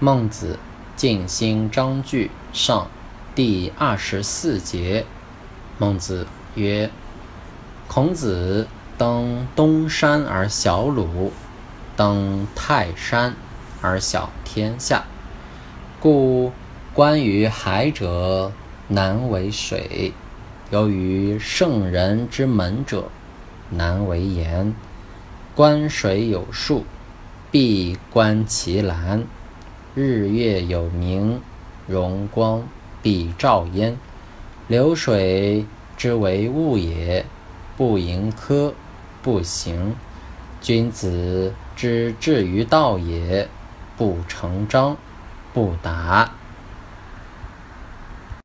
孟子尽心章句上第二十四节。孟子曰：“孔子登东山而小鲁，登泰山而小天下。故观于海者，难为水；由于圣人之门者，难为言。观水有数，必观其蓝。日月有明，容光必照焉。流水之为物也，不盈科，不行。君子之至于道也，不成章，不达。